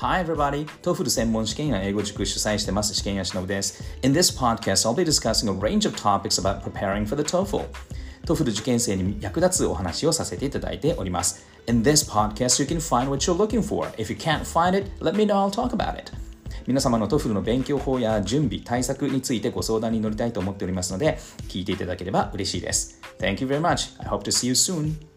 Hi everybody! TOEFL 専門試験や英語塾主催してます試験屋ぶです。In this podcast, I'll be discussing a range of topics about preparing for the TOEFL. TOEFL 受験生に役立つお話をさせていただいております。In this podcast, you can find what you're looking for. If you can't find it, let me know, I'll talk about it. 皆様の TOEFL の勉強法や準備、対策についてご相談に乗りたいと思っておりますので、聞いていただければ嬉しいです。Thank you very much. I hope to see you soon.